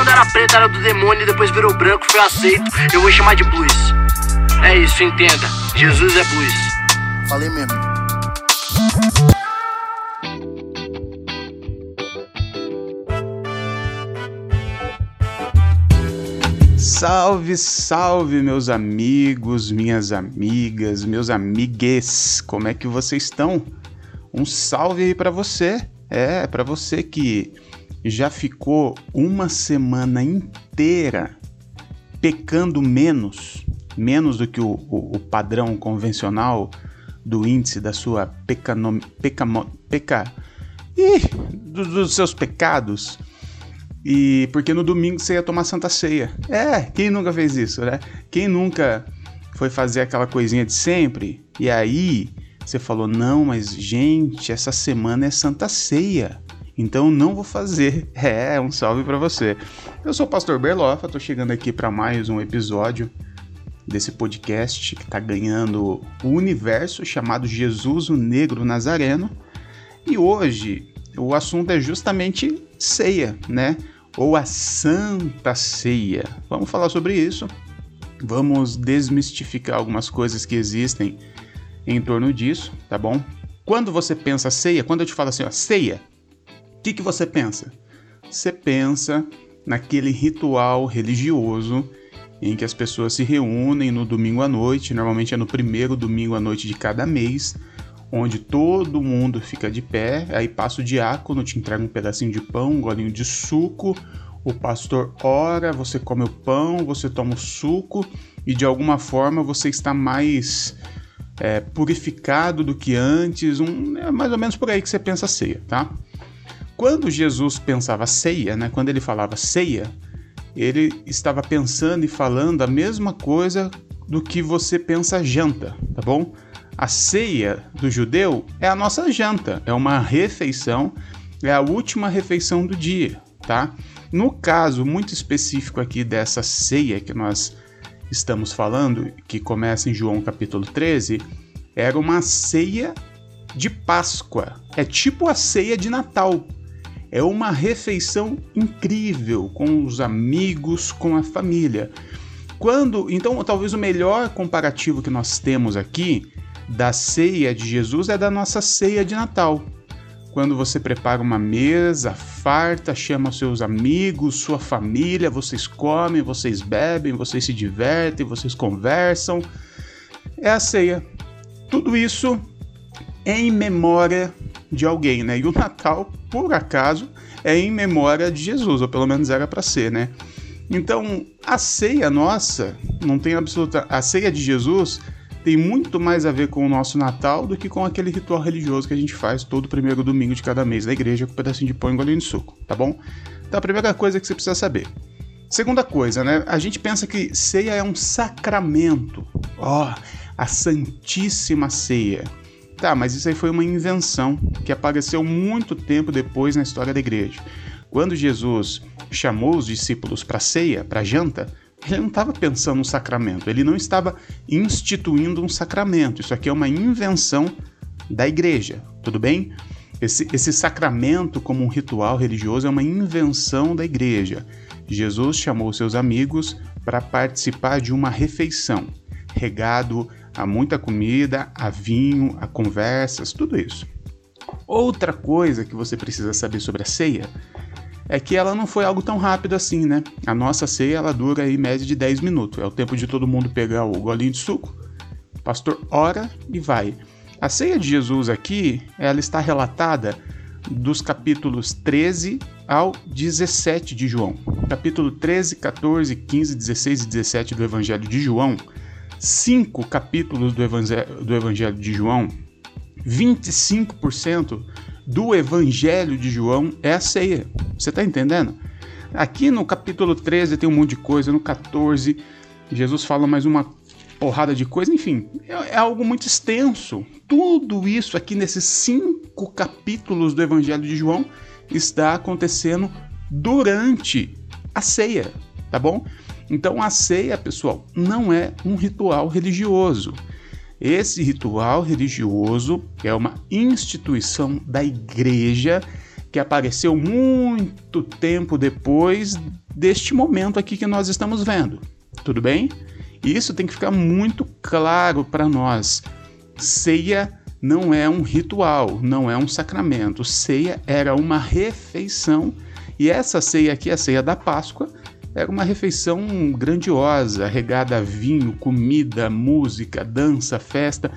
quando era preto era do demônio e depois virou branco, foi aceito. Eu vou chamar de blues. É isso, entenda. Jesus é blues. Falei mesmo. Salve, salve, meus amigos, minhas amigas, meus amigues. Como é que vocês estão? Um salve aí para você. É, para você que já ficou uma semana inteira pecando menos, menos do que o, o, o padrão convencional do índice da sua pecano, pecamo, peca, ih, dos, dos seus pecados e porque no domingo você ia tomar Santa Ceia. É, quem nunca fez isso, né? Quem nunca foi fazer aquela coisinha de sempre? E aí você falou: "Não, mas gente, essa semana é Santa Ceia. Então não vou fazer". É, um salve para você. Eu sou o pastor Berlofa, tô chegando aqui para mais um episódio desse podcast que tá ganhando o universo chamado Jesus o Negro Nazareno. E hoje o assunto é justamente ceia, né? Ou a Santa Ceia. Vamos falar sobre isso. Vamos desmistificar algumas coisas que existem em torno disso, tá bom? Quando você pensa ceia, quando eu te falo assim, ó, ceia, o que, que você pensa? Você pensa naquele ritual religioso em que as pessoas se reúnem no domingo à noite, normalmente é no primeiro domingo à noite de cada mês, onde todo mundo fica de pé, aí passa o diácono, te entrega um pedacinho de pão, um golinho de suco, o pastor ora, você come o pão, você toma o suco e de alguma forma você está mais é, purificado do que antes, um, é mais ou menos por aí que você pensa ceia, tá? Quando Jesus pensava ceia, né, quando ele falava ceia, ele estava pensando e falando a mesma coisa do que você pensa janta, tá bom? A ceia do judeu é a nossa janta, é uma refeição, é a última refeição do dia, tá? No caso muito específico aqui dessa ceia que nós estamos falando, que começa em João capítulo 13, era uma ceia de Páscoa. É tipo a ceia de Natal. É uma refeição incrível com os amigos, com a família. Quando, então, talvez o melhor comparativo que nós temos aqui da ceia de Jesus é da nossa ceia de Natal. Quando você prepara uma mesa farta, chama seus amigos, sua família, vocês comem, vocês bebem, vocês se divertem, vocês conversam. É a ceia. Tudo isso em memória de alguém, né? E o Natal, por acaso, é em memória de Jesus, ou pelo menos era para ser, né? Então, a ceia nossa não tem absoluta. A ceia de Jesus tem muito mais a ver com o nosso Natal do que com aquele ritual religioso que a gente faz todo primeiro domingo de cada mês na igreja com um pedacinho de pão e um golinho de suco, tá bom? Então a primeira coisa que você precisa saber. Segunda coisa, né? A gente pensa que ceia é um sacramento. Ó, oh, a Santíssima Ceia. Tá, mas isso aí foi uma invenção que apareceu muito tempo depois na história da igreja. Quando Jesus chamou os discípulos para ceia, para janta, ele não estava pensando no sacramento, ele não estava instituindo um sacramento. Isso aqui é uma invenção da igreja, tudo bem? Esse, esse sacramento, como um ritual religioso, é uma invenção da igreja. Jesus chamou seus amigos para participar de uma refeição, regado a muita comida, a vinho, a conversas, tudo isso. Outra coisa que você precisa saber sobre a ceia é que ela não foi algo tão rápido assim, né? A nossa ceia ela dura em média de 10 minutos. É o tempo de todo mundo pegar o golinho de suco, o pastor ora e vai. A ceia de Jesus aqui, ela está relatada dos capítulos 13 ao 17 de João. Capítulo 13, 14, 15, 16 e 17 do Evangelho de João. Cinco capítulos do Evangelho, do Evangelho de João, 25% do Evangelho de João é a ceia. Você está entendendo? Aqui no capítulo 13 tem um monte de coisa, no 14 Jesus fala mais uma porrada de coisa, enfim, é, é algo muito extenso. Tudo isso aqui nesses cinco capítulos do Evangelho de João está acontecendo durante a ceia, tá bom? Então a ceia, pessoal, não é um ritual religioso. Esse ritual religioso é uma instituição da igreja que apareceu muito tempo depois deste momento aqui que nós estamos vendo. Tudo bem? Isso tem que ficar muito claro para nós. Ceia não é um ritual, não é um sacramento. Ceia era uma refeição e essa ceia aqui, a ceia da Páscoa, era uma refeição grandiosa, regada a vinho, comida, música, dança, festa.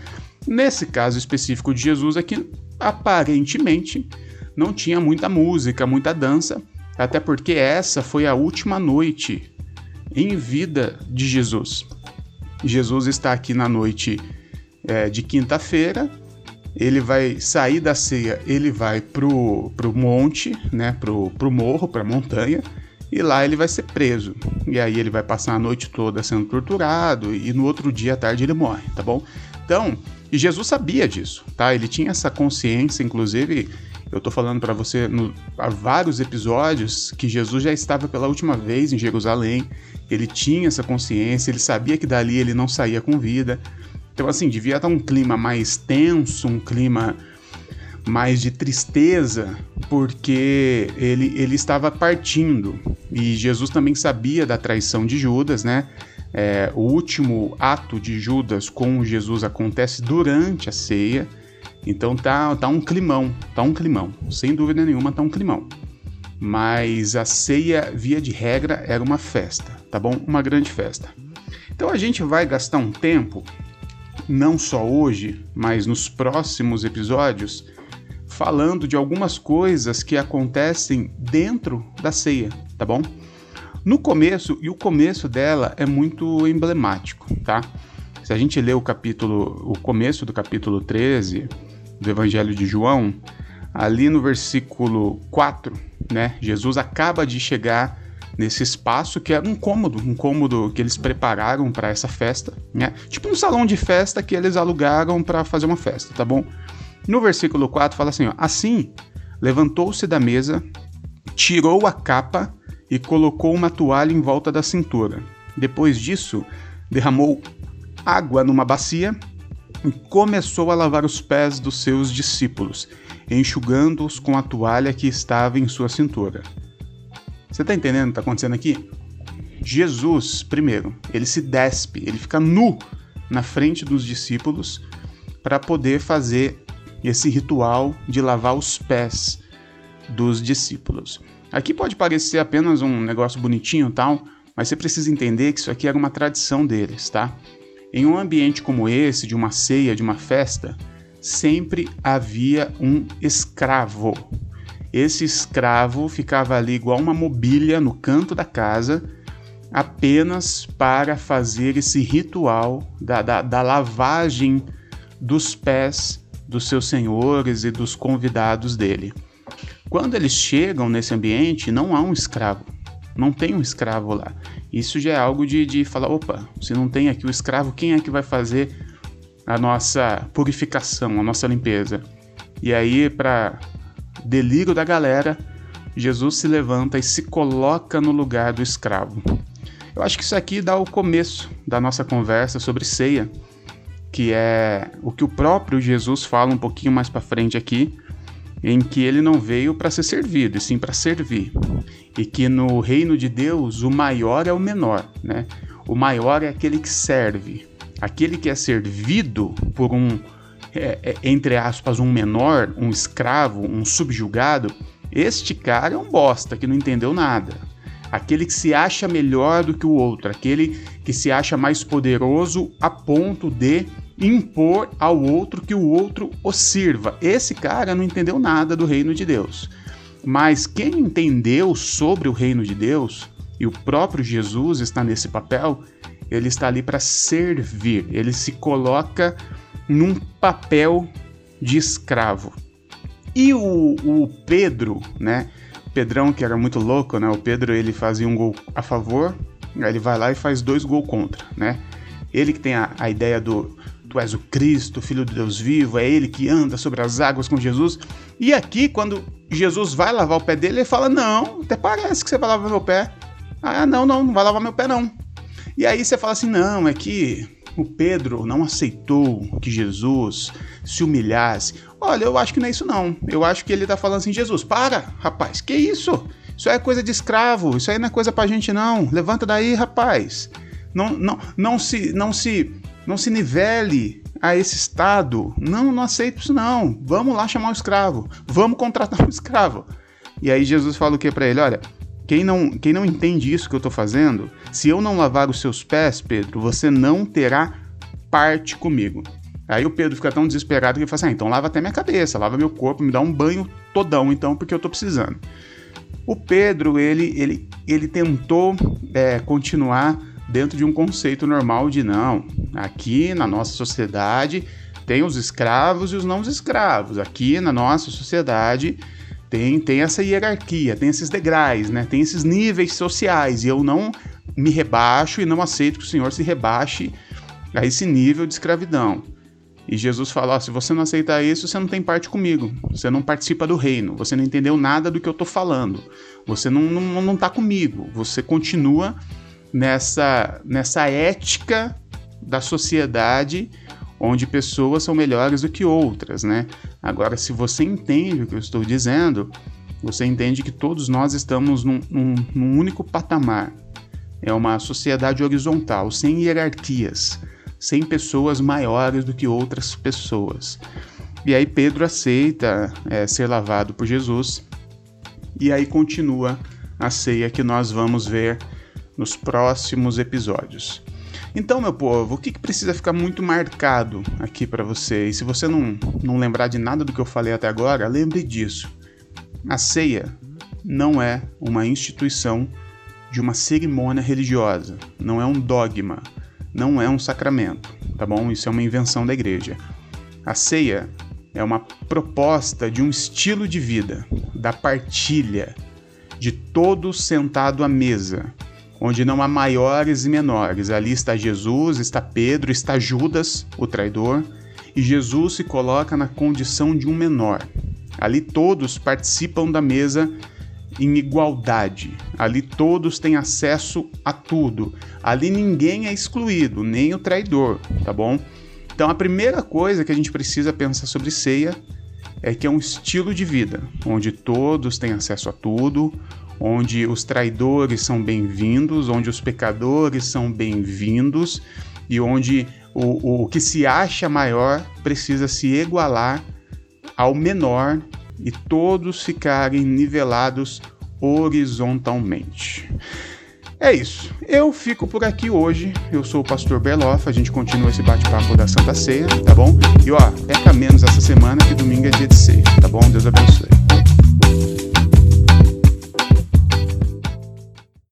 Nesse caso específico de Jesus aqui, aparentemente não tinha muita música, muita dança, até porque essa foi a última noite em vida de Jesus. Jesus está aqui na noite é, de quinta-feira, ele vai sair da ceia, ele vai pro, pro monte, né, pro, pro morro, pra montanha, e lá ele vai ser preso. E aí ele vai passar a noite toda sendo torturado e no outro dia à tarde ele morre, tá bom? Então, e Jesus sabia disso, tá? Ele tinha essa consciência, inclusive, eu tô falando para você no, há vários episódios que Jesus já estava pela última vez em Jerusalém, ele tinha essa consciência, ele sabia que dali ele não saía com vida. Então, assim, devia estar um clima mais tenso, um clima mais de tristeza, porque ele, ele estava partindo. E Jesus também sabia da traição de Judas, né? É, o último ato de Judas com Jesus acontece durante a ceia. Então tá, tá um climão, tá um climão. Sem dúvida nenhuma, tá um climão. Mas a ceia, via de regra, era uma festa, tá bom? Uma grande festa. Então a gente vai gastar um tempo, não só hoje, mas nos próximos episódios, falando de algumas coisas que acontecem dentro da ceia, tá bom? No começo, e o começo dela é muito emblemático, tá? Se a gente ler o capítulo, o começo do capítulo 13 do Evangelho de João, ali no versículo 4, né? Jesus acaba de chegar nesse espaço que era um cômodo, um cômodo que eles prepararam para essa festa, né? Tipo um salão de festa que eles alugaram para fazer uma festa, tá bom? No versículo 4 fala assim: ó, Assim, levantou-se da mesa, tirou a capa e colocou uma toalha em volta da cintura. Depois disso, derramou água numa bacia e começou a lavar os pés dos seus discípulos, enxugando-os com a toalha que estava em sua cintura. Você está entendendo o que está acontecendo aqui? Jesus, primeiro, ele se despe, ele fica nu na frente dos discípulos para poder fazer esse ritual de lavar os pés dos discípulos. Aqui pode parecer apenas um negócio bonitinho tal, mas você precisa entender que isso aqui era uma tradição deles, tá? Em um ambiente como esse, de uma ceia, de uma festa, sempre havia um escravo. Esse escravo ficava ali igual uma mobília no canto da casa, apenas para fazer esse ritual da, da, da lavagem dos pés dos seus senhores e dos convidados dele. Quando eles chegam nesse ambiente, não há um escravo, não tem um escravo lá. Isso já é algo de, de falar: opa, se não tem aqui o escravo, quem é que vai fazer a nossa purificação, a nossa limpeza? E aí, para delírio da galera, Jesus se levanta e se coloca no lugar do escravo. Eu acho que isso aqui dá o começo da nossa conversa sobre ceia que é o que o próprio Jesus fala um pouquinho mais para frente aqui, em que ele não veio para ser servido, e sim para servir. E que no reino de Deus o maior é o menor, né? O maior é aquele que serve. Aquele que é servido por um, é, é, entre aspas, um menor, um escravo, um subjugado, este cara é um bosta que não entendeu nada. Aquele que se acha melhor do que o outro, aquele que se acha mais poderoso a ponto de impor ao outro que o outro o sirva. Esse cara não entendeu nada do reino de Deus. Mas quem entendeu sobre o reino de Deus, e o próprio Jesus está nesse papel, ele está ali para servir, ele se coloca num papel de escravo. E o, o Pedro, né? Pedrão, que era muito louco, né? O Pedro ele fazia um gol a favor, aí ele vai lá e faz dois gols contra, né? Ele que tem a, a ideia do tu és o Cristo, filho de Deus vivo, é ele que anda sobre as águas com Jesus. E aqui, quando Jesus vai lavar o pé dele, ele fala: Não, até parece que você vai lavar meu pé. Ah, não, não, não vai lavar meu pé, não. E aí você fala assim: Não, é que o Pedro não aceitou que Jesus se humilhasse. Olha, eu acho que não é isso não. Eu acho que ele está falando assim, Jesus, para, rapaz, que isso? Isso é coisa de escravo, isso aí não é coisa pra gente não. Levanta daí, rapaz. Não, não, não se, não se, não se nivele a esse estado. Não, não aceito isso não. Vamos lá chamar o escravo. Vamos contratar um escravo. E aí Jesus fala o que para ele? Olha, quem não, quem não entende isso que eu estou fazendo, se eu não lavar os seus pés, Pedro, você não terá parte comigo. Aí o Pedro fica tão desesperado que ele fala assim: ah, então lava até minha cabeça, lava meu corpo, me dá um banho todão, então, porque eu estou precisando. O Pedro, ele, ele, ele tentou é, continuar dentro de um conceito normal de não, aqui na nossa sociedade tem os escravos e os não escravos. Aqui na nossa sociedade tem, tem essa hierarquia, tem esses degraus, né? Tem esses níveis sociais e eu não me rebaixo e não aceito que o Senhor se rebaixe a esse nível de escravidão. E Jesus fala: se você não aceitar isso, você não tem parte comigo. Você não participa do reino. Você não entendeu nada do que eu estou falando. Você não, não, não tá comigo. Você continua nessa, nessa ética da sociedade onde pessoas são melhores do que outras, né? Agora, se você entende o que eu estou dizendo, você entende que todos nós estamos num, num, num único patamar. É uma sociedade horizontal, sem hierarquias, sem pessoas maiores do que outras pessoas. E aí Pedro aceita é, ser lavado por Jesus, e aí continua a ceia que nós vamos ver nos próximos episódios. Então, meu povo, o que, que precisa ficar muito marcado aqui para você? E se você não, não lembrar de nada do que eu falei até agora, lembre disso. A ceia não é uma instituição de uma cerimônia religiosa, não é um dogma, não é um sacramento, tá bom? Isso é uma invenção da igreja. A ceia é uma proposta de um estilo de vida, da partilha, de todos sentado à mesa, onde não há maiores e menores. Ali está Jesus, está Pedro, está Judas, o traidor, e Jesus se coloca na condição de um menor. Ali todos participam da mesa em igualdade. Ali todos têm acesso a tudo. Ali ninguém é excluído, nem o traidor, tá bom? Então a primeira coisa que a gente precisa pensar sobre ceia é que é um estilo de vida, onde todos têm acesso a tudo, onde os traidores são bem-vindos, onde os pecadores são bem-vindos e onde o, o que se acha maior precisa se igualar ao menor e todos ficarem nivelados horizontalmente. É isso. Eu fico por aqui hoje. Eu sou o pastor Berloff. A gente continua esse bate-papo da Santa Ceia, tá bom? E ó, peca menos essa semana que domingo é dia de ceia, tá bom? Deus abençoe.